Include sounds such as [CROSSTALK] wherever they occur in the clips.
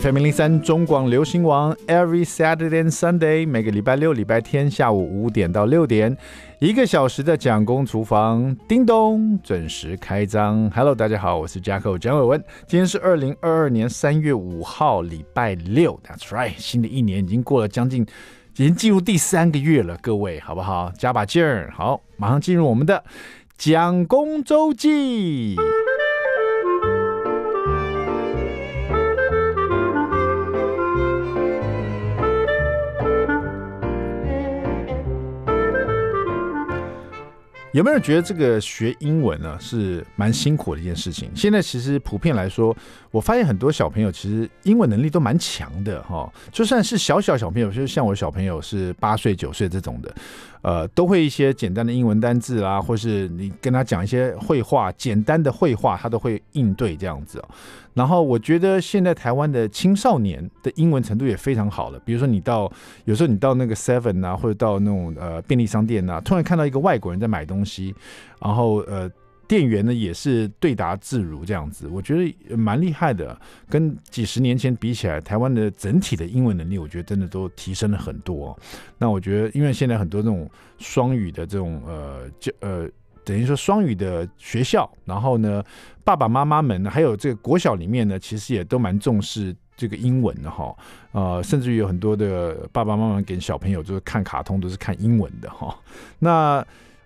FM 零零三中广流行网，Every Saturday and Sunday，每个礼拜六、礼拜天下午五点到六点，一个小时的蒋公厨房，叮咚准时开张。Hello，大家好，我是 Jacko 蒋伟文，今天是二零二二年三月五号，礼拜六。That's right，新的一年已经过了将近，已经进入第三个月了，各位好不好？加把劲儿，好，马上进入我们的蒋公周记。有没有觉得这个学英文呢是蛮辛苦的一件事情？现在其实普遍来说，我发现很多小朋友其实英文能力都蛮强的哈。就算是小小小朋友，就是像我小朋友是八岁九岁这种的，呃，都会一些简单的英文单字啦，或是你跟他讲一些绘画，简单的绘画，他都会应对这样子。然后我觉得现在台湾的青少年的英文程度也非常好了。比如说你到有时候你到那个 Seven 啊，或者到那种呃便利商店啊，突然看到一个外国人在买东西，然后呃店员呢也是对答自如这样子，我觉得蛮厉害的。跟几十年前比起来，台湾的整体的英文能力，我觉得真的都提升了很多。那我觉得，因为现在很多这种双语的这种呃就呃。等于说双语的学校，然后呢，爸爸妈妈们还有这个国小里面呢，其实也都蛮重视这个英文的哈，呃，甚至于有很多的爸爸妈妈给小朋友就是看卡通都是看英文的哈。那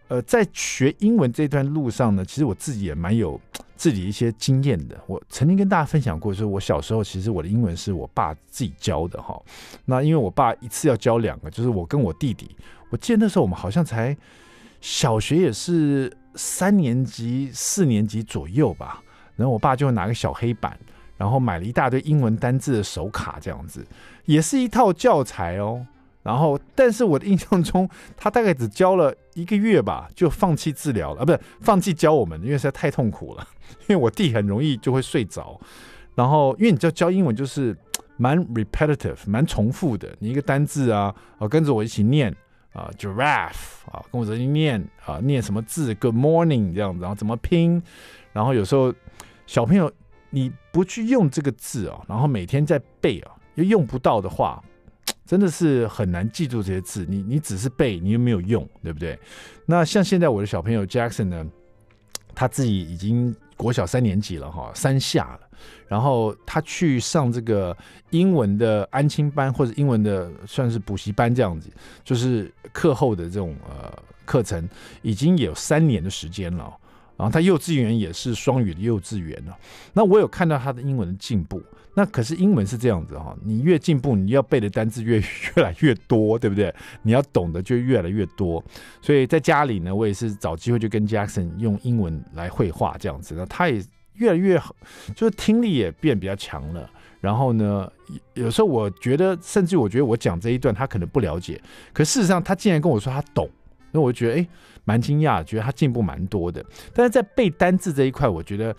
呃，在学英文这段路上呢，其实我自己也蛮有自己一些经验的。我曾经跟大家分享过，就是我小时候其实我的英文是我爸自己教的哈。那因为我爸一次要教两个，就是我跟我弟弟，我记得那时候我们好像才。小学也是三年级、四年级左右吧，然后我爸就会拿个小黑板，然后买了一大堆英文单字的手卡，这样子，也是一套教材哦。然后，但是我的印象中，他大概只教了一个月吧，就放弃治疗了啊，不是放弃教我们，因为实在太痛苦了。因为我弟很容易就会睡着，然后因为你知道教英文就是蛮 repetitive，蛮重复的，你一个单字啊，啊跟着我一起念。啊，giraffe 啊，跟我一起念啊，念什么字？Good morning 这样子，然后怎么拼？然后有时候小朋友你不去用这个字哦，然后每天在背啊，又用不到的话，真的是很难记住这些字。你你只是背，你又没有用，对不对？那像现在我的小朋友 Jackson 呢，他自己已经国小三年级了哈，三下了。然后他去上这个英文的安亲班或者英文的算是补习班这样子，就是课后的这种呃课程，已经有三年的时间了。然后他幼稚园也是双语的幼稚园了。那我有看到他的英文的进步。那可是英文是这样子哈，你越进步，你要背的单字越越来越多，对不对？你要懂得就越来越多。所以在家里呢，我也是找机会就跟 Jackson 用英文来绘画这样子。那他也。越来越好，就是听力也变比较强了。然后呢，有时候我觉得，甚至我觉得我讲这一段他可能不了解，可事实上他竟然跟我说他懂，那我就觉得哎，蛮惊讶，觉得他进步蛮多的。但是在背单字这一块，我觉得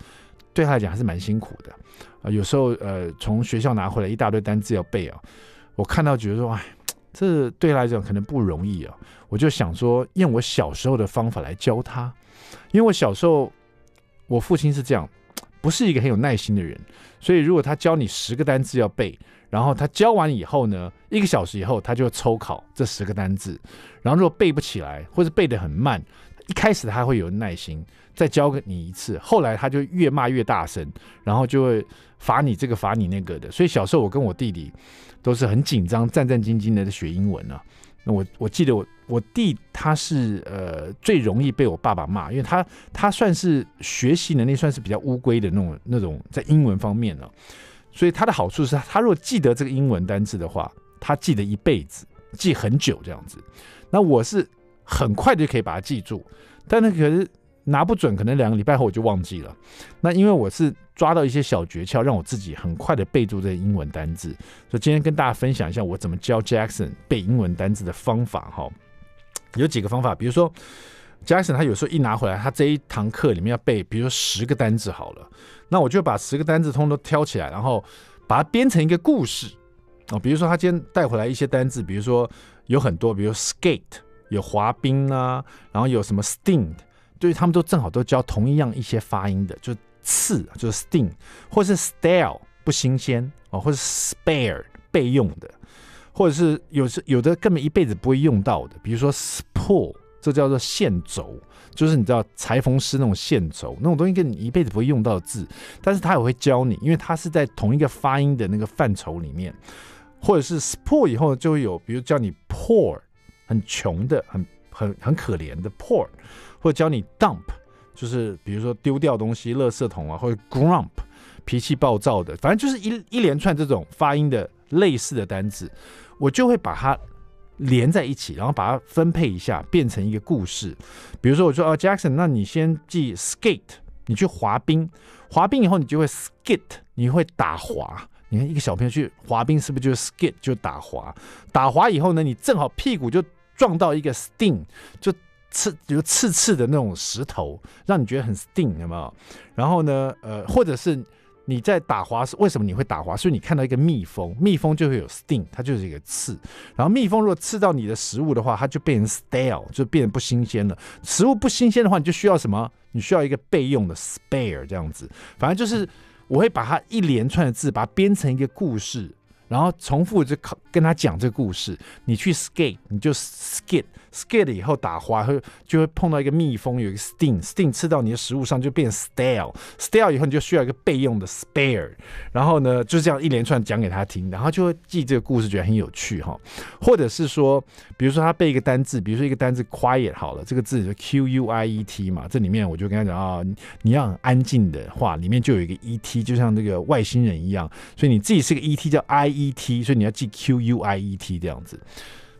对他来讲还是蛮辛苦的啊。有时候呃，从学校拿回来一大堆单字要背啊，我看到觉得说，哎，这对他来讲可能不容易啊。我就想说，用我小时候的方法来教他，因为我小时候我父亲是这样。不是一个很有耐心的人，所以如果他教你十个单字要背，然后他教完以后呢，一个小时以后他就抽考这十个单字，然后如果背不起来或者背得很慢，一开始他会有耐心，再教给你一次，后来他就越骂越大声，然后就会罚你这个罚你那个的。所以小时候我跟我弟弟都是很紧张、战战兢兢的在学英文啊。那我我记得我我弟他是呃最容易被我爸爸骂，因为他他算是学习能力算是比较乌龟的那种那种在英文方面呢、所以他的好处是他如果记得这个英文单词的话，他记得一辈子，记很久这样子。那我是很快就可以把它记住，但那可是。拿不准，可能两个礼拜后我就忘记了。那因为我是抓到一些小诀窍，让我自己很快的背住这些英文单字。所以今天跟大家分享一下我怎么教 Jackson 背英文单字的方法哈。有几个方法，比如说 Jackson 他有时候一拿回来，他这一堂课里面要背，比如说十个单字好了，那我就把十个单字通通都挑起来，然后把它编成一个故事哦。比如说他今天带回来一些单字，比如说有很多，比如 skate 有滑冰啊，然后有什么 sting。对，他们都正好都教同一样一些发音的，就是刺，就是 sting，或是 stale 不新鲜哦，或者 spare 备用的，或者是有时有的根本一辈子不会用到的，比如说 spool，这叫做线轴，就是你知道裁缝师那种线轴那种东西，跟你一辈子不会用到的字，但是他也会教你，因为他是在同一个发音的那个范畴里面，或者是 spool 以后就会有，比如叫你 poor，很穷的，很很很可怜的 poor，或教你 dump，就是比如说丢掉东西，垃圾桶啊，或者 grump。脾气暴躁的，反正就是一一连串这种发音的类似的单字，我就会把它连在一起，然后把它分配一下，变成一个故事。比如说，我说啊，Jackson，那你先记 skate，你去滑冰，滑冰以后你就会 skid，你会打滑。你看一个小朋友去滑冰，是不是就是 skid 就打滑？打滑以后呢，你正好屁股就撞到一个 sting，就刺，就刺刺的那种石头，让你觉得很 sting，有没有？然后呢，呃，或者是。你在打滑为什么你会打滑？所以你看到一个蜜蜂，蜜蜂就会有 sting，它就是一个刺。然后蜜蜂如果刺到你的食物的话，它就变成 stale，就变得不新鲜了。食物不新鲜的话，你就需要什么？你需要一个备用的 spare 这样子。反正就是我会把它一连串的字，把它编成一个故事。然后重复就跟他讲这个故事，你去 skate，你就 skate，skate 以后打滑，会就会碰到一个蜜蜂，有一个 sting，sting 吃到你的食物上就变 stale，stale 以后你就需要一个备用的 spare，然后呢就这样一连串讲给他听，然后就会记这个故事，觉得很有趣哈。或者是说，比如说他背一个单字，比如说一个单字 quiet 好了，这个字就 Q U I E T 嘛，这里面我就跟他讲啊，你要很安静的话，里面就有一个 E T，就像那个外星人一样，所以你自己是个 E T 叫 I E。E T，所以你要记 Q U I E T 这样子，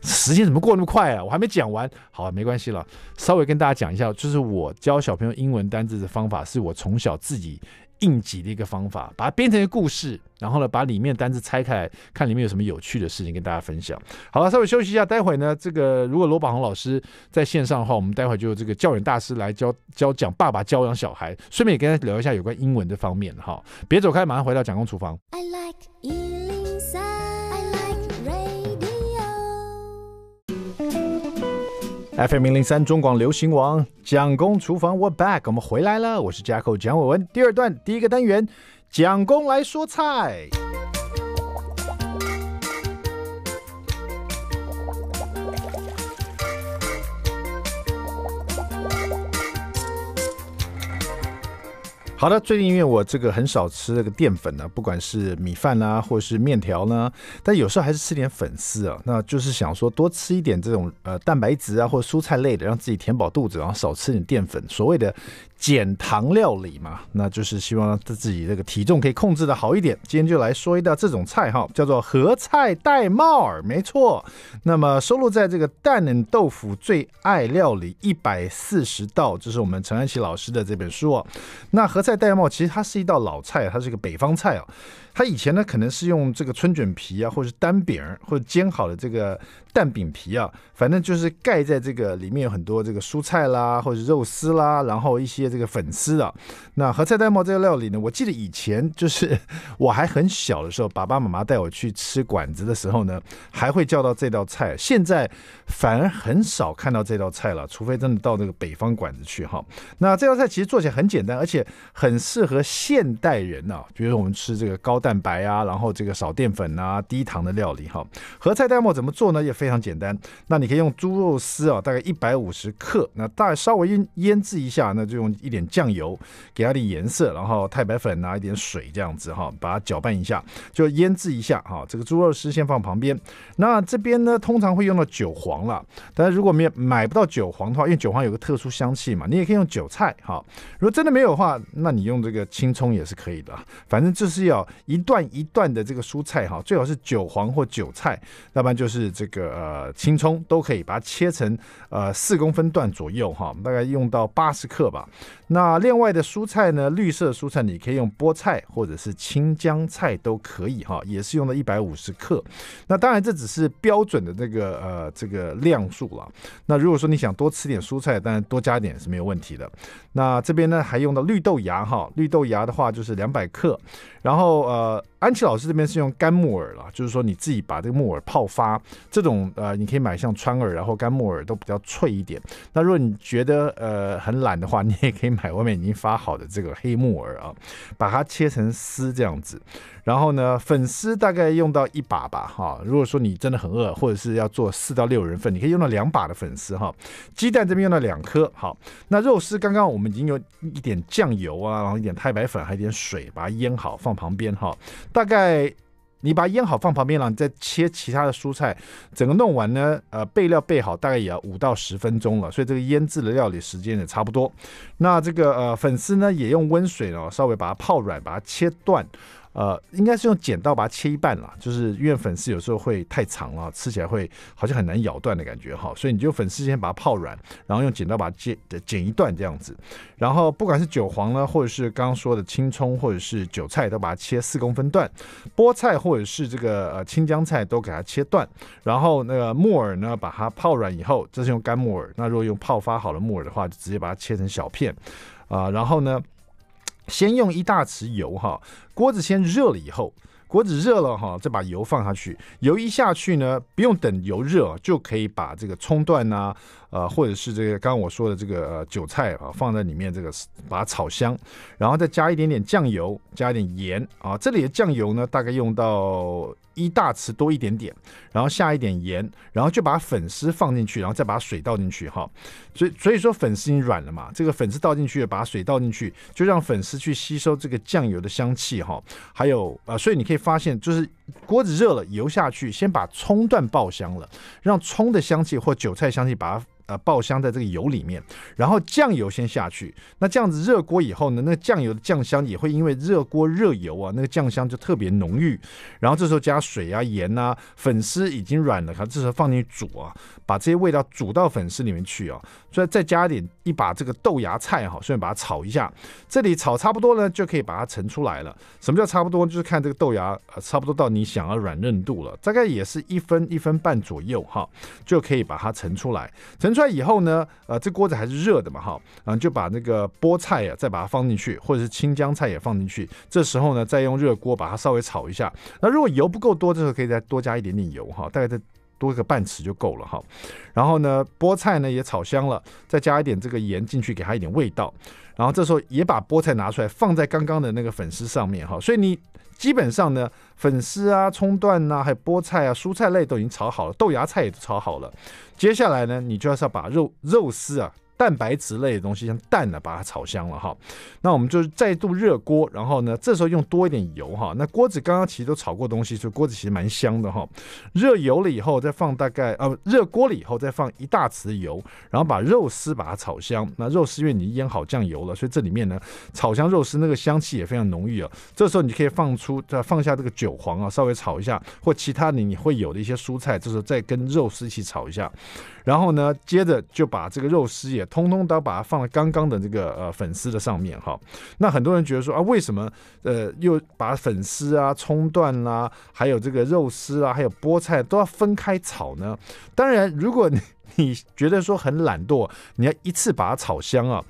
时间怎么过那么快啊？我还没讲完，好，没关系了，稍微跟大家讲一下，就是我教小朋友英文单字的方法，是我从小自己应急的一个方法，把它编成一个故事，然后呢，把里面单字拆开来，看里面有什么有趣的事情跟大家分享。好了，稍微休息一下，待会呢，这个如果罗宝红老师在线上的话，我们待会就这个教养大师来教教讲爸爸教养小孩，顺便也跟他聊一下有关英文的方面哈。别走开，马上回到蒋公厨房。I like FM 零零三中广流行王，蒋公厨房，We're back，我们回来了，我是 jack 蒋伟文。第二段第一个单元，蒋公来说菜。好的，最近因为我这个很少吃这个淀粉呢，不管是米饭啊，或是面条呢，但有时候还是吃点粉丝啊，那就是想说多吃一点这种呃蛋白质啊，或蔬菜类的，让自己填饱肚子，然后少吃点淀粉，所谓的。减糖料理嘛，那就是希望自己这个体重可以控制的好一点。今天就来说一道这种菜哈，叫做合菜戴帽儿，没错。那么收录在这个蛋嫩豆腐最爱料理一百四十道，这是我们陈安琪老师的这本书哦。那合菜戴帽其实它是一道老菜，它是一个北方菜哦。它以前呢，可能是用这个春卷皮啊，或者是单饼，或者煎好的这个蛋饼皮啊，反正就是盖在这个里面有很多这个蔬菜啦，或者肉丝啦，然后一些这个粉丝啊。那和菜戴帽这个料理呢，我记得以前就是我还很小的时候，爸爸妈妈带我去吃馆子的时候呢，还会叫到这道菜。现在反而很少看到这道菜了，除非真的到那个北方馆子去哈。那这道菜其实做起来很简单，而且很适合现代人啊，比如说我们吃这个高蛋白啊，然后这个少淀粉啊、低糖的料理哈。合菜戴帽怎么做呢？也非常简单。那你可以用猪肉丝啊，大概一百五十克，那大概稍微腌腌制一下，那就用一点酱油给它点颜色，然后太白粉啊，一点水这样子哈，把它搅拌一下，就腌制一下哈。这个猪肉丝先放旁边。那这边呢，通常会用到韭黄了，但是如果没有买不到韭黄的话，因为韭黄有个特殊香气嘛，你也可以用韭菜哈。如果真的没有的话，那你用这个青葱也是可以的。反正就是要。一段一段的这个蔬菜哈，最好是韭黄或韭菜，要不然就是这个呃青葱都可以，把它切成呃四公分段左右哈，大概用到八十克吧。那另外的蔬菜呢，绿色蔬菜你可以用菠菜或者是青江菜都可以哈，也是用到一百五十克。那当然这只是标准的这个呃这个量数了。那如果说你想多吃点蔬菜，当然多加点是没有问题的。那这边呢还用的绿豆芽哈，绿豆芽的话就是两百克，然后呃。安琪老师这边是用干木耳啦，就是说你自己把这个木耳泡发，这种呃，你可以买像川耳，然后干木耳都比较脆一点。那如果你觉得呃很懒的话，你也可以买外面已经发好的这个黑木耳啊，把它切成丝这样子。然后呢，粉丝大概用到一把吧，哈。如果说你真的很饿，或者是要做四到六人份，你可以用到两把的粉丝哈。鸡蛋这边用到两颗，好。那肉丝刚刚我们已经有一点酱油啊，然后一点太白粉，还有一点水，把它腌好放旁边哈。大概。你把它腌好放旁边了，你再切其他的蔬菜，整个弄完呢，呃，备料备好大概也要五到十分钟了，所以这个腌制的料理时间也差不多。那这个呃粉丝呢，也用温水哦稍微把它泡软，把它切断。呃，应该是用剪刀把它切一半啦，就是因为粉丝有时候会太长了，吃起来会好像很难咬断的感觉哈，所以你就粉丝先把它泡软，然后用剪刀把它剪剪一段这样子，然后不管是韭黄呢，或者是刚刚说的青葱，或者是韭菜，都把它切四公分段，菠菜或者是这个呃青江菜都给它切断，然后那个木耳呢，把它泡软以后，这是用干木耳，那如果用泡发好的木耳的话，就直接把它切成小片，啊、然后呢。先用一大匙油哈，锅子先热了以后，锅子热了哈，再把油放下去。油一下去呢，不用等油热就可以把这个葱段呐、啊，呃，或者是这个刚刚我说的这个呃韭菜啊放在里面，这个把它炒香，然后再加一点点酱油，加一点盐啊。这里的酱油呢，大概用到。一大匙多一点点，然后下一点盐，然后就把粉丝放进去，然后再把水倒进去哈。所以所以说粉丝已经软了嘛，这个粉丝倒进去，把水倒进去，就让粉丝去吸收这个酱油的香气哈。还有啊、呃，所以你可以发现，就是锅子热了，油下去，先把葱段爆香了，让葱的香气或韭菜香气把它。呃，爆香在这个油里面，然后酱油先下去。那这样子热锅以后呢，那个酱油的酱香也会因为热锅热油啊，那个酱香就特别浓郁。然后这时候加水啊、盐啊，粉丝已经软了，它这时候放进去煮啊，把这些味道煮到粉丝里面去啊。所以再加一点一把这个豆芽菜哈，顺便把它炒一下。这里炒差不多呢，就可以把它盛出来了。什么叫差不多？就是看这个豆芽，差不多到你想要软嫩度了，大概也是一分一分半左右哈，就可以把它盛出来。盛出来以后呢，呃，这锅子还是热的嘛，哈，然后就把那个菠菜啊，再把它放进去，或者是青江菜也放进去。这时候呢，再用热锅把它稍微炒一下。那如果油不够多，这时候可以再多加一点点油，哈，大概再多个半匙就够了，哈。然后呢，菠菜呢也炒香了，再加一点这个盐进去，给它一点味道。然后这时候也把菠菜拿出来，放在刚刚的那个粉丝上面，哈。所以你。基本上呢，粉丝啊、葱段呐、啊，还有菠菜啊、蔬菜类都已经炒好了，豆芽菜也都炒好了。接下来呢，你就要是要把肉肉丝啊。蛋白质类的东西，像蛋呢，把它炒香了哈。那我们就是再度热锅，然后呢，这时候用多一点油哈。那锅子刚刚其实都炒过东西，所以锅子其实蛮香的哈。热油了以后，再放大概呃，热锅了以后再放一大匙油，然后把肉丝把它炒香。那肉丝因为你腌好酱油了，所以这里面呢，炒香肉丝那个香气也非常浓郁啊。这时候你可以放出再放下这个韭黄啊，稍微炒一下，或其他你你会有的一些蔬菜，这时候再跟肉丝一起炒一下。然后呢，接着就把这个肉丝也通通都把它放在刚刚的这个呃粉丝的上面哈。那很多人觉得说啊，为什么呃又把粉丝啊、葱段啦、啊，还有这个肉丝啊，还有菠菜都要分开炒呢？当然，如果你 [LAUGHS] 你觉得说很懒惰，你要一次把它炒香啊。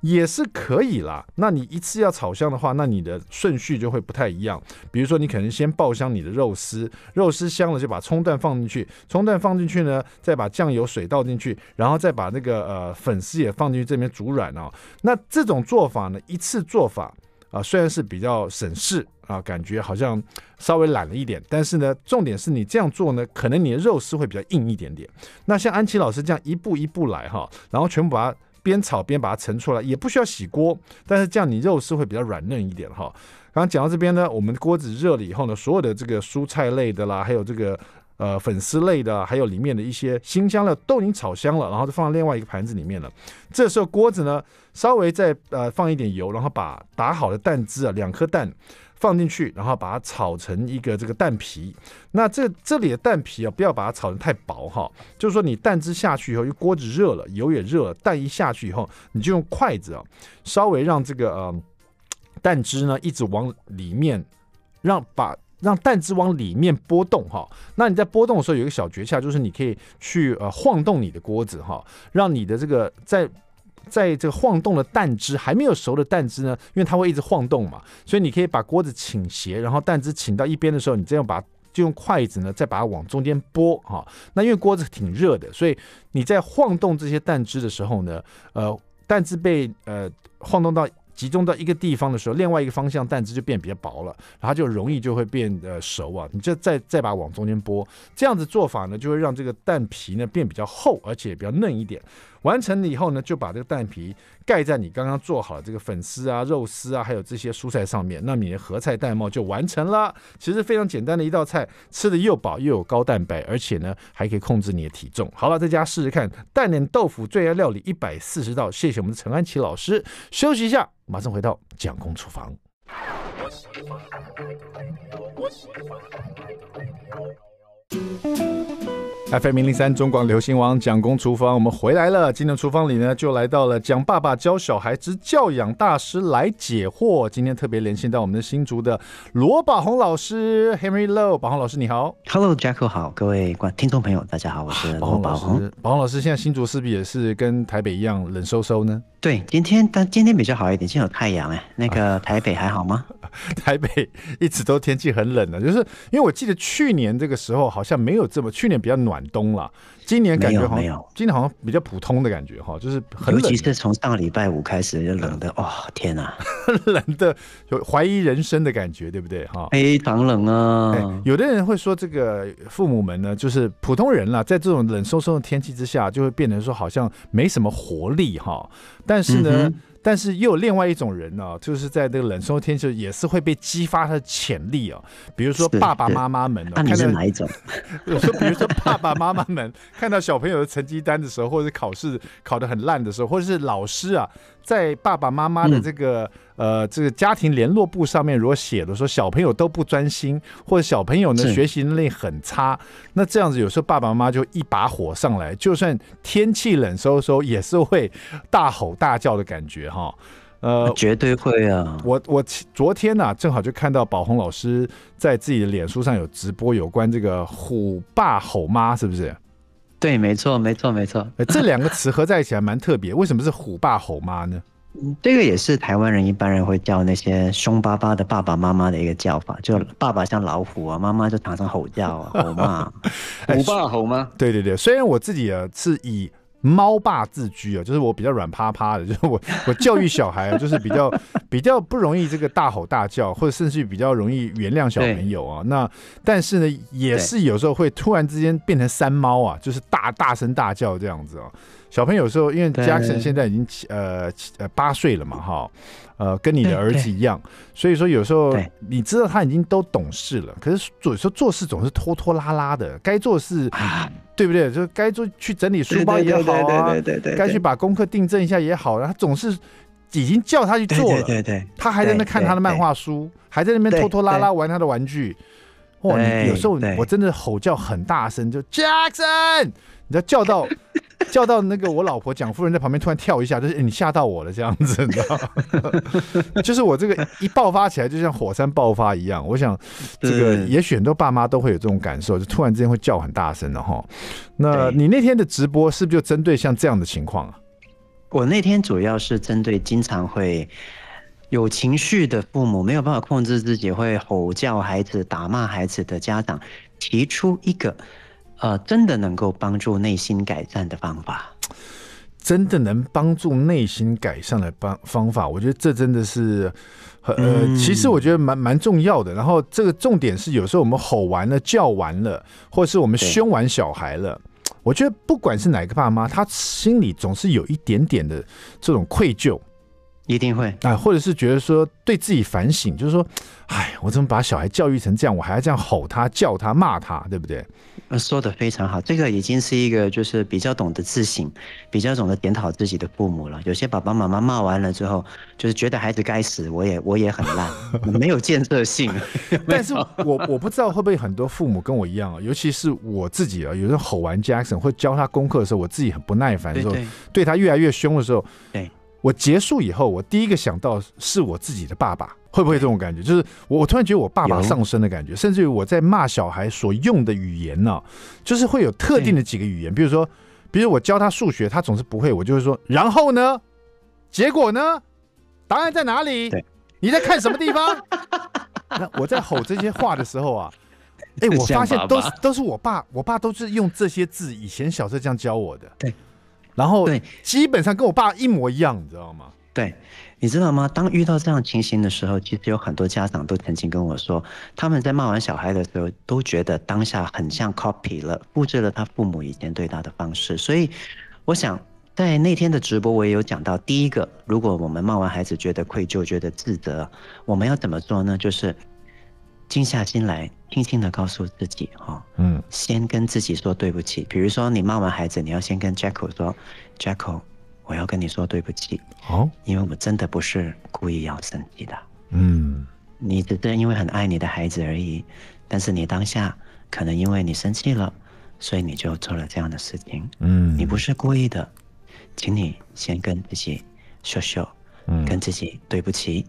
也是可以啦。那你一次要炒香的话，那你的顺序就会不太一样。比如说，你可能先爆香你的肉丝，肉丝香了就把葱段放进去，葱段放进去呢，再把酱油水倒进去，然后再把那个呃粉丝也放进去，这边煮软哦。那这种做法呢，一次做法啊，虽然是比较省事啊，感觉好像稍微懒了一点，但是呢，重点是你这样做呢，可能你的肉丝会比较硬一点点。那像安琪老师这样一步一步来哈，然后全部把它。边炒边把它盛出来，也不需要洗锅，但是这样你肉丝会比较软嫩一点哈。刚刚讲到这边呢，我们锅子热了以后呢，所有的这个蔬菜类的啦，还有这个呃粉丝类的，还有里面的一些辛香料都已经炒香了，然后就放到另外一个盘子里面了。这时候锅子呢，稍微再呃放一点油，然后把打好的蛋汁啊，两颗蛋。放进去，然后把它炒成一个这个蛋皮。那这这里的蛋皮啊，不要把它炒得太薄哈。就是说，你蛋汁下去以后，因为锅子热了，油也热了，蛋一下去以后，你就用筷子啊，稍微让这个呃蛋汁呢一直往里面让把让蛋汁往里面拨动哈。那你在拨动的时候有一个小诀窍，就是你可以去呃晃动你的锅子哈，让你的这个在。在这个晃动的蛋汁还没有熟的蛋汁呢，因为它会一直晃动嘛，所以你可以把锅子倾斜，然后蛋汁倾到一边的时候，你这样把就用筷子呢再把它往中间拨哈。那因为锅子挺热的，所以你在晃动这些蛋汁的时候呢，呃，蛋汁被呃晃动到。集中到一个地方的时候，另外一个方向蛋汁就变比较薄了，然后就容易就会变呃熟啊。你就再再把它往中间拨，这样子做法呢，就会让这个蛋皮呢变比较厚，而且比较嫩一点。完成了以后呢，就把这个蛋皮盖在你刚刚做好的这个粉丝啊、肉丝啊，还有这些蔬菜上面，那你的合菜蛋帽就完成了。其实非常简单的一道菜，吃的又饱又有高蛋白，而且呢还可以控制你的体重。好了，在家试试看蛋脸豆腐最爱料理一百四十道。谢谢我们的陈安琪老师。休息一下。马上回到蒋公厨房。FM 零零三中广流行王蒋公厨房，我们回来了。今天厨房里呢，就来到了蒋爸爸教小孩之教养大师来解惑。今天特别连线到我们的新竹的罗宝红老师，Henry Low，宝红老师你好，Hello，Jacko 好，各位观听众朋友大家好，我是罗宝红。宝红老师，现在新竹是不是也是跟台北一样冷飕飕呢？对，今天但今天比较好一点，今天有太阳哎。那个台北还好吗？[LAUGHS] 台北一直都天气很冷的，就是因为我记得去年这个时候好像没有这么，去年比较暖冬了。今年感觉好像没有，今年好像比较普通的感觉哈，就是很冷。尤其是从上个礼拜五开始就冷的，哦天哪，[LAUGHS] 冷的有怀疑人生的感觉，对不对哈？非常冷啊、欸！有的人会说，这个父母们呢，就是普通人啦，在这种冷飕飕的天气之下，就会变成说好像没什么活力哈。但是呢。嗯但是又有另外一种人呢、啊，就是在这个冷飕天气也是会被激发他的潜力啊。比如说爸爸妈妈们、啊，那你是哪一种？有时候比如说爸爸妈妈们看到小朋友的成绩单的时候，或者是考试考得很烂的时候，或者是老师啊。在爸爸妈妈的这个、嗯、呃这个家庭联络簿上面，如果写的说小朋友都不专心，或者小朋友呢学习能力很差，那这样子有时候爸爸妈妈就一把火上来，就算天气冷飕飕，也是会大吼大叫的感觉哈。呃，绝对会啊！我我昨天呢、啊，正好就看到宝红老师在自己的脸书上有直播有关这个虎爸吼妈，是不是？对，没错，没错，没错。这两个词合在一起还蛮特别。为什么是虎爸吼妈呢？这个也是台湾人一般人会叫那些凶巴巴的爸爸妈妈的一个叫法，就爸爸像老虎啊，妈妈就常常吼叫啊，吼骂。[LAUGHS] 虎爸吼吗。对对对，虽然我自己啊是以。猫爸自居啊，就是我比较软趴趴的，就是我 [LAUGHS] 我教育小孩啊，就是比较 [LAUGHS] 比较不容易这个大吼大叫，或者甚至于比较容易原谅小朋友啊。那但是呢，也是有时候会突然之间变成三猫啊，就是大大声大叫这样子啊。小朋友有时候因为 Jackson 现在已经呃呃八岁了嘛，哈，呃跟你的儿子一样，所以说有时候你知道他已经都懂事了，可是有时候做事总是拖拖拉拉的，该做事。对不对？就该做去整理书包也好啊，对对对，该去把功课订正一下也好，他总是已经叫他去做了，对对对，他还在那看他的漫画书，还在那边拖拖拉拉玩他的玩具。哇，你有时候我真的吼叫很大声，就 Jackson，你知道叫到。[LAUGHS] 叫到那个我老婆蒋夫人在旁边突然跳一下，就是、欸、你吓到我了这样子，你知道 [LAUGHS] 就是我这个一爆发起来就像火山爆发一样。我想这个也许很多爸妈都会有这种感受，就突然之间会叫很大声的哈。那你那天的直播是不是就针对像这样的情况啊？我那天主要是针对经常会有情绪的父母，没有办法控制自己，会吼叫孩子、打骂孩子的家长，提出一个。呃，真的能够帮助内心改善的方法，真的能帮助内心改善的方方法，我觉得这真的是，呃，嗯、其实我觉得蛮蛮重要的。然后这个重点是，有时候我们吼完了、叫完了，或者是我们凶完小孩了，我觉得不管是哪个爸妈，他心里总是有一点点的这种愧疚。一定会啊，或者是觉得说对自己反省，就是说，哎，我怎么把小孩教育成这样，我还要这样吼他、叫他、骂他，对不对？说的非常好，这个已经是一个就是比较懂得自省、比较懂得检讨自己的父母了。有些爸爸妈妈骂完了之后，就是觉得孩子该死，我也我也很烂，[LAUGHS] 没有建设性。[LAUGHS] 但是我我不知道会不会很多父母跟我一样啊，尤其是我自己啊，有时候吼完 Jackson 或教他功课的时候，我自己很不耐烦的时候，对，他越来越凶的时候，对。我结束以后，我第一个想到是我自己的爸爸，会不会这种感觉？就是我，我突然觉得我爸爸上身的感觉，甚至于我在骂小孩所用的语言呢、啊，就是会有特定的几个语言，比如说，比如我教他数学，他总是不会，我就会说，然后呢，结果呢，答案在哪里？你在看什么地方？[LAUGHS] 那我在吼这些话的时候啊，哎、欸，我发现都是都是我爸，我爸都是用这些字，以前小时候这样教我的。对。然后对，基本上跟我爸一模一样，你知道吗？对，你知道吗？当遇到这样情形的时候，其实有很多家长都曾经跟我说，他们在骂完小孩的时候，都觉得当下很像 copy 了，复制了他父母以前对他的方式。所以，我想在那天的直播，我也有讲到，第一个，如果我们骂完孩子觉得愧疚、觉得自责，我们要怎么做呢？就是。静下心来，轻轻的告诉自己，哈，嗯，先跟自己说对不起。比如说，你骂完孩子，你要先跟 Jacko 说，Jacko，我要跟你说对不起，哦，因为我真的不是故意要生气的，嗯，你只是因为很爱你的孩子而已，但是你当下可能因为你生气了，所以你就做了这样的事情，嗯，你不是故意的，请你先跟自己说说，嗯，跟自己对不起。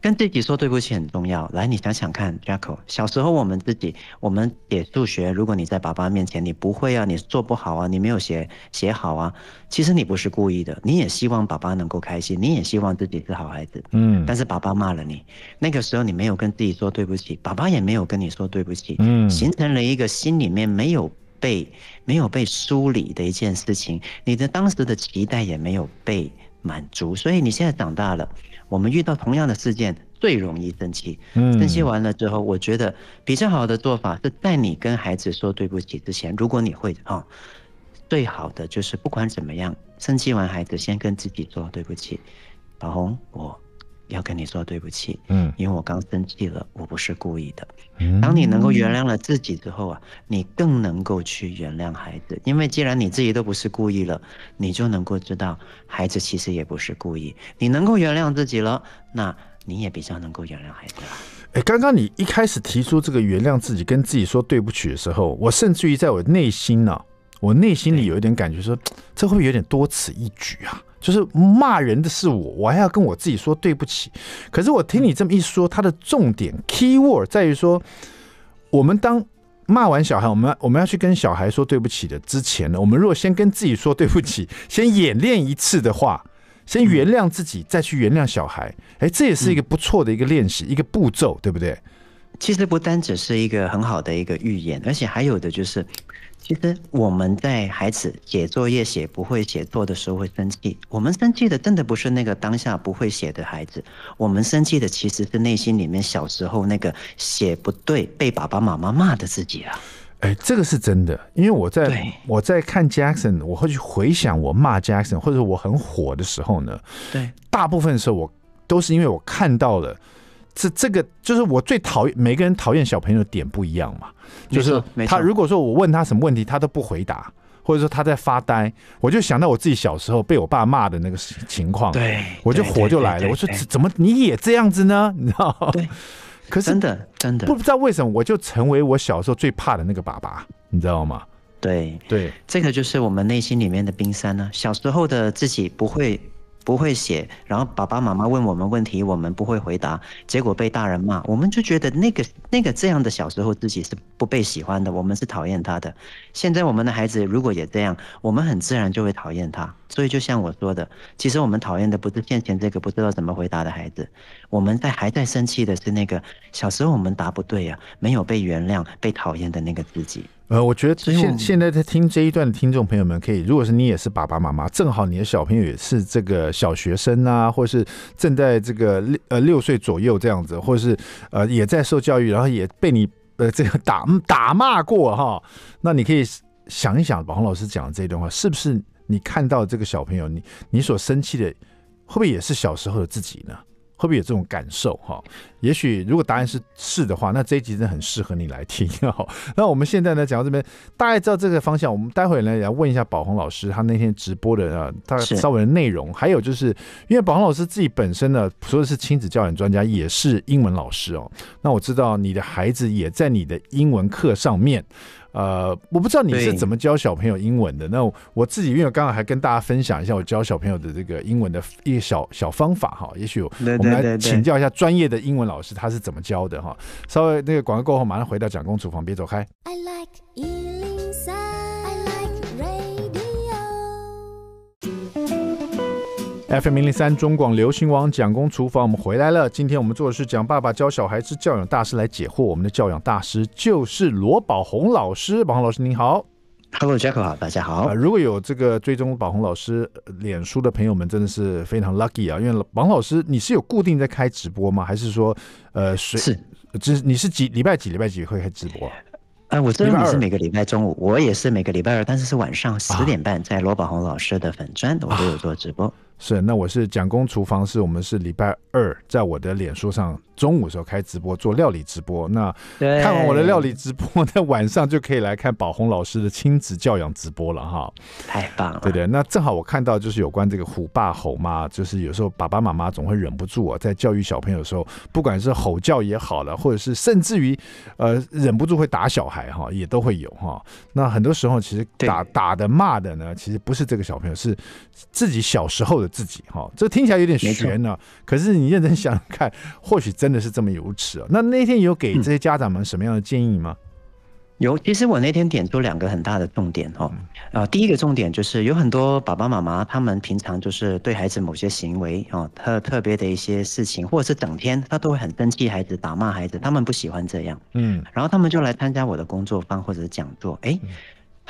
跟自己说对不起很重要。来，你想想看，Jacko，小时候我们自己，我们写数学，如果你在爸爸面前你不会啊，你做不好啊，你没有写写好啊，其实你不是故意的，你也希望爸爸能够开心，你也希望自己是好孩子。嗯。但是爸爸骂了你，那个时候你没有跟自己说对不起，爸爸也没有跟你说对不起，嗯，形成了一个心里面没有被没有被梳理的一件事情，你的当时的期待也没有被满足，所以你现在长大了。我们遇到同样的事件，最容易生气。嗯生气完了之后，我觉得比较好的做法是在你跟孩子说对不起之前，如果你会啊，最好的就是不管怎么样，生气完孩子先跟自己说对不起，老红我。要跟你说对不起，嗯，因为我刚生气了，我不是故意的。当你能够原谅了自己之后啊，你更能够去原谅孩子，因为既然你自己都不是故意了，你就能够知道孩子其实也不是故意。你能够原谅自己了，那你也比较能够原谅孩子了。哎，刚刚你一开始提出这个原谅自己、跟自己说对不起的时候，我甚至于在我内心呢、啊，我内心里有一点感觉说，[TSK] 这会不会有点多此一举啊？就是骂人的是我，我还要跟我自己说对不起。可是我听你这么一说，它的重点 key word 在于说，我们当骂完小孩，我们我们要去跟小孩说对不起的之前呢，我们如果先跟自己说对不起，[LAUGHS] 先演练一次的话，先原谅自己，再去原谅小孩，哎，这也是一个不错的一个练习，一个步骤，对不对？其实不单只是一个很好的一个预言，而且还有的就是。其实我们在孩子写作业写不会写作的时候会生气，我们生气的真的不是那个当下不会写的孩子，我们生气的其实是内心里面小时候那个写不对被爸爸妈妈骂的自己啊。哎，这个是真的，因为我在我在看 Jackson，我会去回想我骂 Jackson 或者我很火的时候呢，对，大部分的时候我都是因为我看到了。这这个，就是我最讨厌，每个人讨厌小朋友的点不一样嘛。就是他如果说我问他什么问题，他都不回答，或者说他在发呆，我就想到我自己小时候被我爸骂的那个情况，对，我就火就来了。我说怎么你也这样子呢？你知道？对，可是真的真的不知道为什么，我就成为我小时候最怕的那个爸爸，你知道吗？对对，这个就是我们内心里面的冰山呢。小时候的自己不会。不会写，然后爸爸妈妈问我们问题，我们不会回答，结果被大人骂，我们就觉得那个那个这样的小时候自己是不被喜欢的，我们是讨厌他的。现在我们的孩子如果也这样，我们很自然就会讨厌他。所以就像我说的，其实我们讨厌的不是现前这个不知道怎么回答的孩子，我们在还在生气的是那个小时候我们答不对啊，没有被原谅、被讨厌的那个自己。呃，我觉得现现在在听这一段的听众朋友们，可以，如果是你也是爸爸妈妈，正好你的小朋友也是这个小学生啊，或是正在这个六呃六岁左右这样子，或者是呃也在受教育，然后也被你呃这个打打骂过哈，那你可以想一想，宝红老师讲的这一段话，是不是你看到这个小朋友，你你所生气的，会不会也是小时候的自己呢？会不会有这种感受哈？也许如果答案是是的话，那这一集真的很适合你来听哦。那我们现在呢讲到这边，大概知道这个方向。我们待会呢要问一下宝红老师，他那天直播的啊，他稍微的内容，还有就是因为宝红老师自己本身呢说的是亲子教养专家，也是英文老师哦。那我知道你的孩子也在你的英文课上面。呃，我不知道你是怎么教小朋友英文的。那我自己因为我刚刚还跟大家分享一下我教小朋友的这个英文的一个小小方法哈，也许我们来请教一下专业的英文老师他是怎么教的哈。稍微那个广告过后，马上回到蒋公厨房，别走开。I like FM 零零三中广流行网蒋公厨房，我们回来了。今天我们做的是蒋爸爸教小孩之教养大师来解惑。我们的教养大师就是罗宝红老师。宝红老师您好，Hello，Jack，好，大家好。呃，如果有这个追踪宝红老师脸书的朋友们，真的是非常 lucky 啊！因为宝鸿老师，你是有固定在开直播吗？还是说，呃，是，只你是几礼拜几礼拜几会开直播？呃，我知道你是每个礼拜中午，我也是每个礼拜二，但是是晚上十点半，在罗宝红老师的粉专，我都有做直播。啊、是，那我是蒋公厨房，是我们是礼拜二在我的脸书上。中午的时候开直播做料理直播，那看完我的料理直播，那晚上就可以来看宝红老师的亲子教养直播了哈。太棒了，对对，那正好我看到就是有关这个虎爸吼妈，就是有时候爸爸妈妈总会忍不住啊，在教育小朋友的时候，不管是吼叫也好了，或者是甚至于呃忍不住会打小孩哈，也都会有哈。那很多时候其实打打的骂的呢，其实不是这个小朋友，是自己小时候的自己哈。这听起来有点悬呢，可是你认真想想看，或许真。的是这么有耻啊？那那天有给这些家长们什么样的建议吗？嗯、有，其实我那天点出两个很大的重点哈。呃，第一个重点就是有很多爸爸妈妈，他们平常就是对孩子某些行为啊，特特别的一些事情，或者是整天他都会很生气孩子，打骂孩子，他们不喜欢这样。嗯，然后他们就来参加我的工作坊或者是讲座，哎。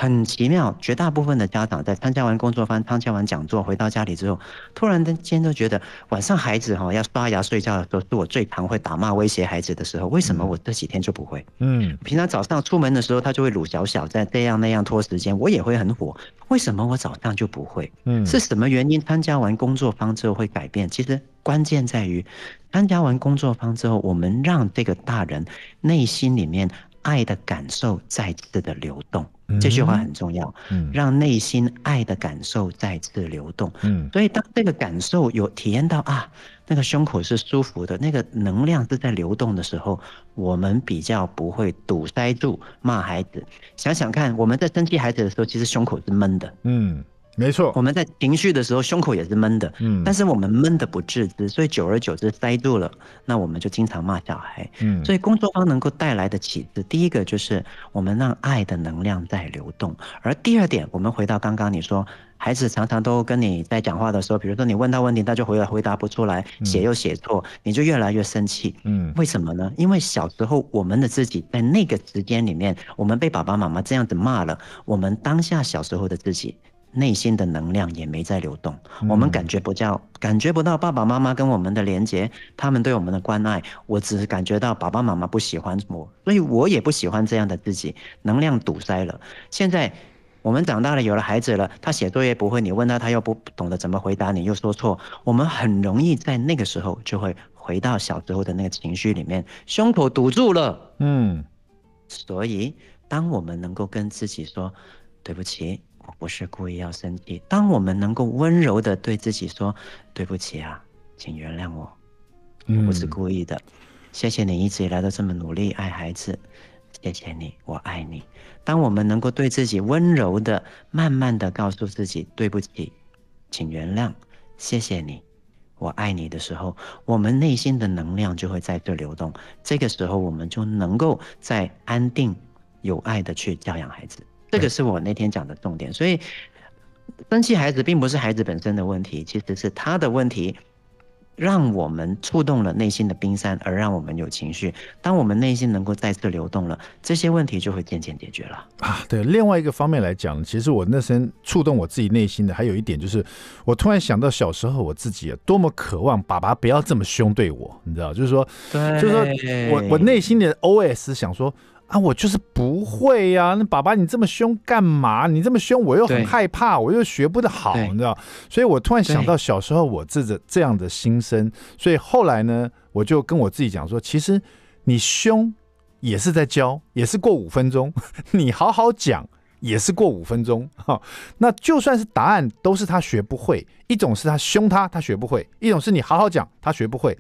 很奇妙，绝大部分的家长在参加完工作坊、参加完讲座，回到家里之后，突然间都觉得晚上孩子哈要刷牙睡觉的时候，是我最常会打骂威胁孩子的时候。为什么我这几天就不会？嗯，平常早上出门的时候，他就会鲁小小在这样那样拖时间，我也会很火。为什么我早上就不会？嗯，是什么原因？参加完工作坊之后会改变？其实关键在于参加完工作坊之后，我们让这个大人内心里面。爱的感受再次的流动，这句话很重要。嗯，让内心爱的感受再次流动。嗯，所以当这个感受有体验到啊，那个胸口是舒服的，那个能量是在流动的时候，我们比较不会堵塞住骂孩子。想想看，我们在生气孩子的时候，其实胸口是闷的。嗯。没错，我们在情绪的时候，胸口也是闷的，嗯，但是我们闷的不自知，所以久而久之塞住了，那我们就经常骂小孩，嗯，所以工作方能够带来的启示，第一个就是我们让爱的能量在流动，而第二点，我们回到刚刚你说，孩子常常都跟你在讲话的时候，比如说你问他问题，他就回回答不出来，写又写错，你就越来越生气，嗯，为什么呢？因为小时候我们的自己在那个时间里面，我们被爸爸妈妈这样子骂了，我们当下小时候的自己。内心的能量也没在流动，我们感觉不到，感觉不到爸爸妈妈跟我们的连接，他们对我们的关爱，我只是感觉到爸爸妈妈不喜欢我，所以我也不喜欢这样的自己，能量堵塞了。现在我们长大了，有了孩子了，他写作业不会，你问他，他又不懂得怎么回答，你又说错，我们很容易在那个时候就会回到小时候的那个情绪里面，胸口堵住了。嗯，所以当我们能够跟自己说对不起。我不是故意要生气。当我们能够温柔的对自己说：“对不起啊，请原谅我，我不是故意的。嗯，谢谢你一直以来都这么努力爱孩子，谢谢你，我爱你。”当我们能够对自己温柔的、慢慢的告诉自己：“对不起，请原谅，谢谢你，我爱你”的时候，我们内心的能量就会在这流动。这个时候，我们就能够在安定、有爱的去教养孩子。这个是我那天讲的重点，所以生气孩子并不是孩子本身的问题，其实是他的问题，让我们触动了内心的冰山，而让我们有情绪。当我们内心能够再次流动了，这些问题就会渐渐解决了啊。对，另外一个方面来讲，其实我那天触动我自己内心的，还有一点就是，我突然想到小时候我自己多么渴望爸爸不要这么凶对我，你知道，就是说，对，就是说我我内心的 OS 想说。啊，我就是不会呀、啊！那爸爸你这么凶干嘛？你这么凶，我又很害怕，我又学不得好，你知道？所以我突然想到小时候我这个这样的心声，所以后来呢，我就跟我自己讲说，其实你凶也是在教，也是过五分钟；[LAUGHS] 你好好讲也是过五分钟。哈，那就算是答案都是他学不会，一种是他凶他，他学不会；一种是你好好讲，他学不会。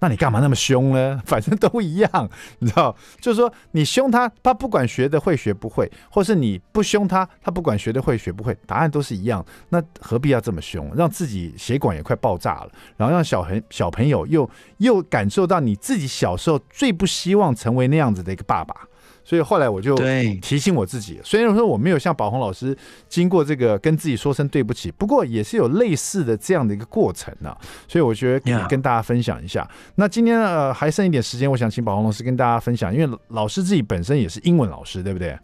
那你干嘛那么凶呢？[LAUGHS] 反正都一样，你知道，就是说你凶他，他不管学的会学不会，或是你不凶他，他不管学的会学不会，答案都是一样。那何必要这么凶？让自己血管也快爆炸了，然后让小朋小朋友又又感受到你自己小时候最不希望成为那样子的一个爸爸。所以后来我就提醒我自己，虽然说我没有像宝红老师经过这个跟自己说声对不起，不过也是有类似的这样的一个过程呢、啊。所以我觉得可以跟大家分享一下。那今天呃还剩一点时间，我想请宝红老师跟大家分享，因为老师自己本身也是英文老师，对不对？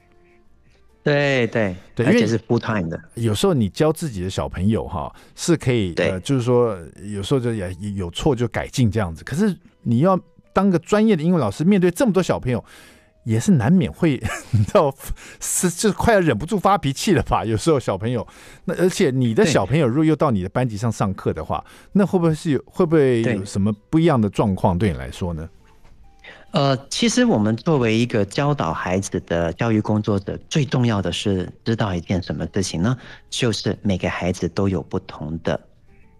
对对对，而且是 full time 的。有时候你教自己的小朋友哈，是可以呃，就是说有时候就也有错就改进这样子。可是你要当个专业的英文老师，面对这么多小朋友，也是难免会 [LAUGHS] 你知道是就快要忍不住发脾气了吧？[LAUGHS] 有时候小朋友，那而且你的小朋友如果又到你的班级上上课的话，那会不会是有会不会有什么不一样的状况对你来说呢？呃，其实我们作为一个教导孩子的教育工作者，最重要的是知道一件什么事情呢？就是每个孩子都有不同的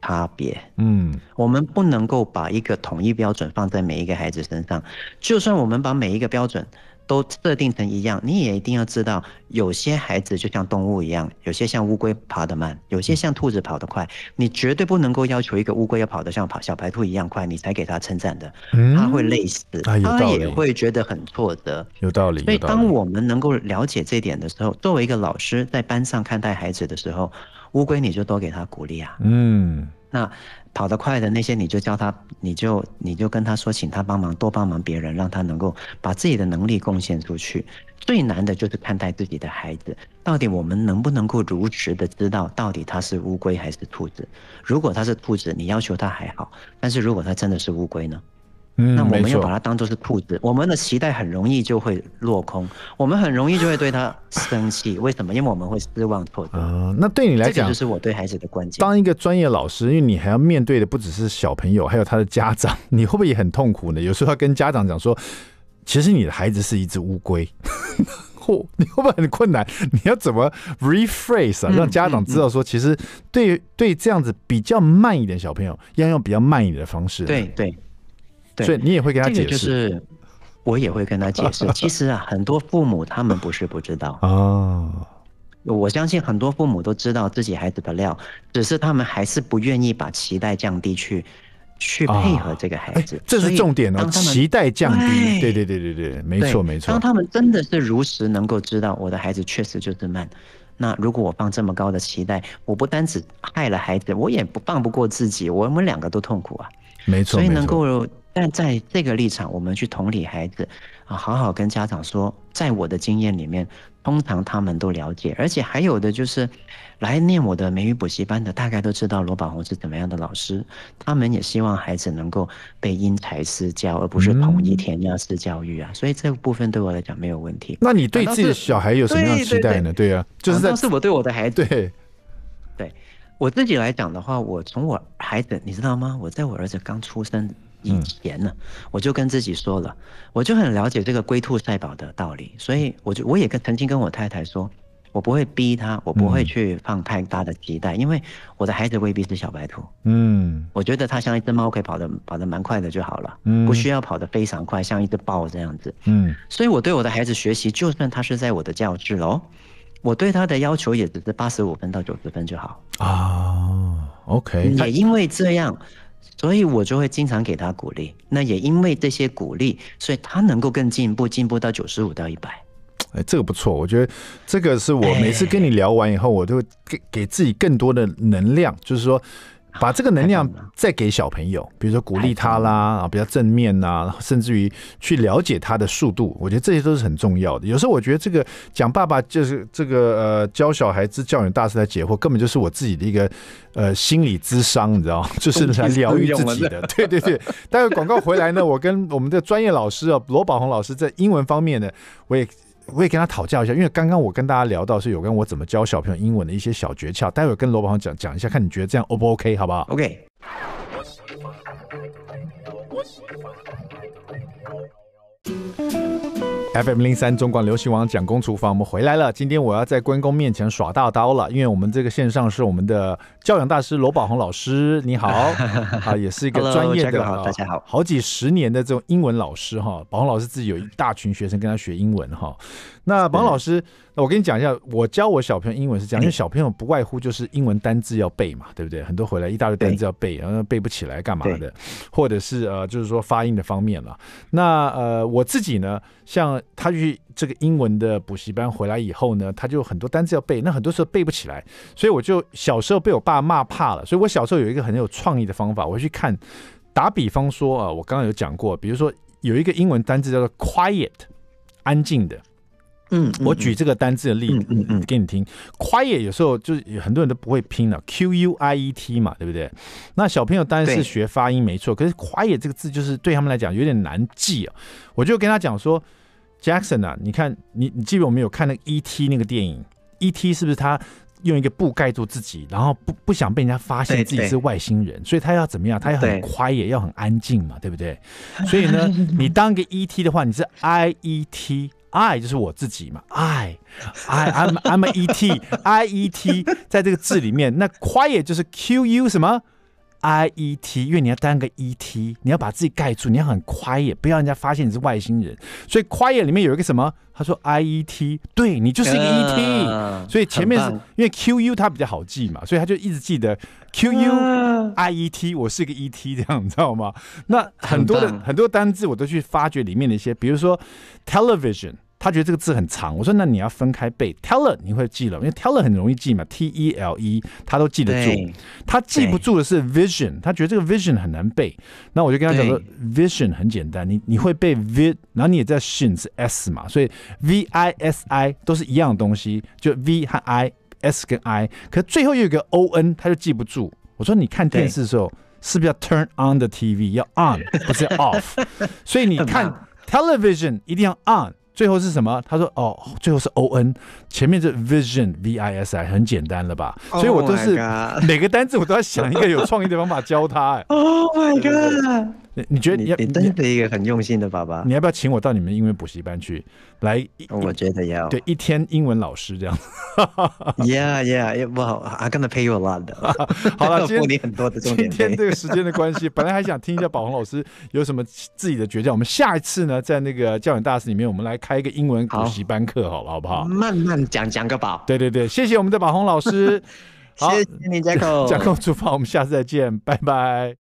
差别。嗯，我们不能够把一个统一标准放在每一个孩子身上，就算我们把每一个标准。都设定成一样，你也一定要知道，有些孩子就像动物一样，有些像乌龟爬得慢，有些像兔子跑得快。你绝对不能够要求一个乌龟要跑得像跑小白兔一样快，你才给他称赞的，他会累死，他也会觉得很挫折。有道理。所以，当我们能够了解这点的时候，作为一个老师在班上看待孩子的时候，乌龟你就多给他鼓励啊。嗯，那。跑得快的那些，你就叫他，你就你就跟他说，请他帮忙，多帮忙别人，让他能够把自己的能力贡献出去。最难的就是看待自己的孩子，到底我们能不能够如实的知道，到底他是乌龟还是兔子？如果他是兔子，你要求他还好；但是如果他真的是乌龟呢？嗯，那我们又把它当做是兔子，我们的期待很容易就会落空，我们很容易就会对他生气。为什么？因为我们会失望挫折。嗯，那对你来讲，这就是我对孩子的关键。当一个专业老师，因为你还要面对的不只是小朋友，还有他的家长，[LAUGHS] 你会不会也很痛苦呢？有时候要跟家长讲说，其实你的孩子是一只乌龟，[LAUGHS] 嚯，你会不会很困难？你要怎么 rephrase 啊，让家长知道说，其实对对这样子比较慢一点小朋友，要用比较慢一点的方式。对对。对，所以你也会跟他解释，就是我也会跟他解释。[LAUGHS] 其实啊，很多父母他们不是不知道哦，我相信很多父母都知道自己孩子的料，只是他们还是不愿意把期待降低去去配合这个孩子。这是重点哦，期待降低。对对对对对，没错没错。当他们真的是如实能够知道我的孩子确实就是慢，那如果我放这么高的期待，我不单只害了孩子，我也不放不过自己，我们两个都痛苦啊。没错，所以能够。但在这个立场，我们去同理孩子啊，好好跟家长说，在我的经验里面，通常他们都了解，而且还有的就是来念我的美语补习班的，大概都知道罗宝红是怎么样的老师。他们也希望孩子能够被因材施教，而不是统一填鸭式教育啊。所以这个部分对我来讲没有问题。那你对自己的小孩有什么样的期待呢？对啊，就是在是我对我的孩子。对，对我自己来讲的话，我从我孩子，你知道吗？我在我儿子刚出生。以前呢，我就跟自己说了，我就很了解这个龟兔赛跑的道理，所以我就我也跟曾经跟我太太说，我不会逼他，我不会去放太大的期待，因为我的孩子未必是小白兔。嗯，我觉得他像一只猫，可以跑得跑得蛮快的就好了，嗯不需要跑得非常快，像一只豹这样子。嗯，所以我对我的孩子学习，就算他是在我的教室哦，我对他的要求也只是八十五分到九十分就好。啊，OK，也因为这样。所以我就会经常给他鼓励，那也因为这些鼓励，所以他能够更进步，进步到九十五到一百。哎，这个不错，我觉得这个是我每次跟你聊完以后，我都会给给自己更多的能量，就是说。把这个能量再给小朋友，比如说鼓励他啦，啊，比较正面呐，甚至于去了解他的速度，我觉得这些都是很重要的。有时候我觉得这个讲爸爸就是这个呃教小孩子教养大师来解惑，根本就是我自己的一个呃心理智商，你知道吗？[LAUGHS] 就是来疗愈自己的。对对对。待会广告回来呢，我跟我们的专业老师啊，罗宝红老师在英文方面呢，我也。我也跟他讨教一下，因为刚刚我跟大家聊到是有关我怎么教小朋友英文的一些小诀窍，待会跟罗宝航讲讲一下，看你觉得这样 O 不 OK，好不好？OK。FM 零三中广流行网蒋公厨房，我们回来了。今天我要在关公面前耍大刀了，因为我们这个线上是我们的教养大师罗宝红老师，你好 [LAUGHS] 啊，也是一个专业的 Hello, 大家好，好几十年的这种英文老师哈。宝红老师自己有一大群学生跟他学英文哈。那宝红老师，那我跟你讲一下，我教我小朋友英文是这样，因为小朋友不外乎就是英文单字要背嘛，对不对？很多回来一大堆单字要背，然后背不起来干嘛的，或者是呃，就是说发音的方面了。那呃，我自己呢，像他去这个英文的补习班回来以后呢，他就很多单词要背，那很多时候背不起来，所以我就小时候被我爸骂怕了。所以我小时候有一个很有创意的方法，我去看，打比方说啊，我刚刚有讲过，比如说有一个英文单字叫做 quiet，安静的。嗯，我举这个单字的例子嗯嗯给你听。quiet 有时候就是很多人都不会拼了，Q U I E T 嘛，对不对？那小朋友当然是学发音没错，可是 quiet 这个字就是对他们来讲有点难记啊。我就跟他讲说，Jackson 啊，你看你你记得我们有看那个 E T 那个电影，E T 是不是他用一个布盖住自己，然后不不想被人家发现自己是外星人，所以他要怎么样？他要很 quiet，要很安静嘛，对不对？所以呢，你当一个 E T 的话，你是 I E T。I 就是我自己嘛，I I I'm I'm a E T I E T 在这个字里面，那 quiet 就是 Q U 什么 I E T，因为你要当个 E T，你要把自己盖住，你要很 quiet，不要人家发现你是外星人。所以 quiet 里面有一个什么？他说 I E T，对你就是一个 E T，、uh, 所以前面是因为 Q U 它比较好记嘛，所以他就一直记得 Q U I E T，我是个 E T 这样，你知道吗？那很多的很，很多单字我都去发掘里面的一些，比如说 television。他觉得这个字很长，我说那你要分开背。Teller 你会记了，因为 Teller 很容易记嘛，T E L E 他都记得住。他记不住的是 Vision，他觉得这个 Vision 很难背。那我就跟他讲说，Vision 很简单，你你会背 V，然后你也在 Shin 是 S 嘛，所以 V I S I 都是一样的东西，就 V 和 I，S 跟 I，可是最后又有一个 O N，他就记不住。我说你看电视的时候是不是要 Turn on the TV，要 On 不是要 Off，[LAUGHS] 所以你看 Television 一定要 On。最后是什么？他说：“哦，最后是 O N，前面是 Vision V I S I，很简单了吧？所以我都是每个单字我都要想一个有创意的方法教他。”哎，Oh my god！你你觉得你要你真是一个很用心的爸爸？你要不要请我到你们英文补习班去？来，我觉得要对一天英文老师这样。[LAUGHS] Yeah, yeah, well, I'm gonna pay you a lot。[LAUGHS] 好了，今天 [LAUGHS] 你很多的重点。今天这个时间的关系，本来还想听一下宝红老师有什么自己的诀窍。我们下一次呢，在那个教养大师里面，我们来开一个英文补习班课，好了，好不好？慢慢讲，讲个饱。对对对，谢谢我们的宝红老师。好，谢谢你，Jacko。讲够出发，我们下次再见，拜拜。